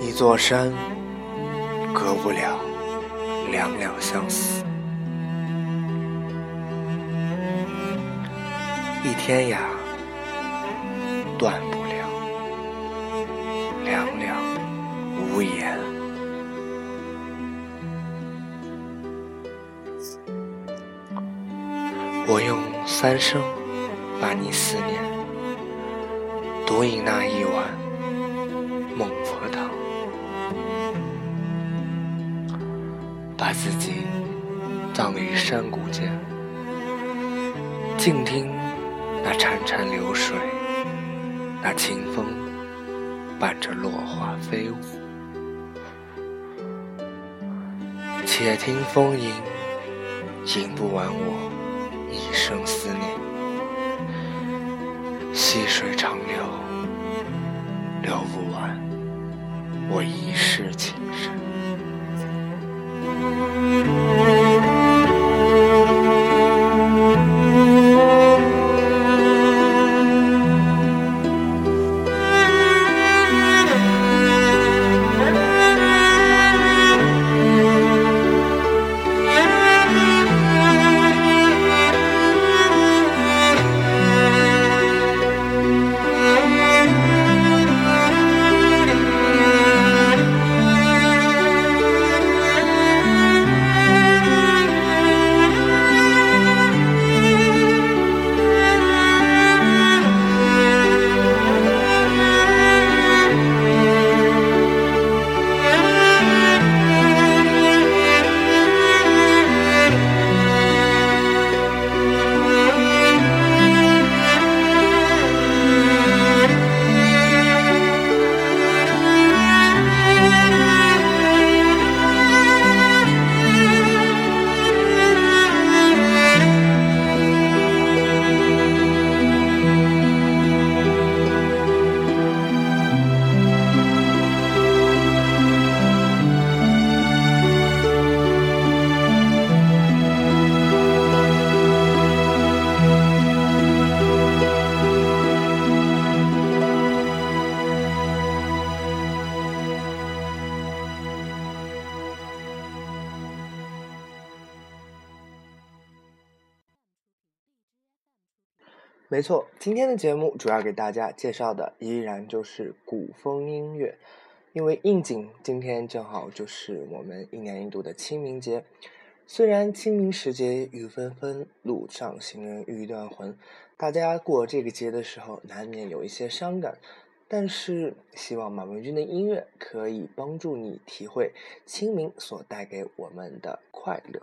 一座山，隔不了两两相思；一天涯，断不了两两无言。我用三生把你思念，独饮那一碗孟婆汤，把自己葬于山谷间，静听那潺潺流水，那清风伴着落花飞舞，且听风吟，吟不完我。一生思念，细水长流，流不完我一世情深。没错，今天的节目主要给大家介绍的依然就是古风音乐，因为应景，今天正好就是我们一年一度的清明节。虽然清明时节雨纷纷，路上行人欲断魂，大家过这个节的时候难免有一些伤感，但是希望马文君的音乐可以帮助你体会清明所带给我们的快乐。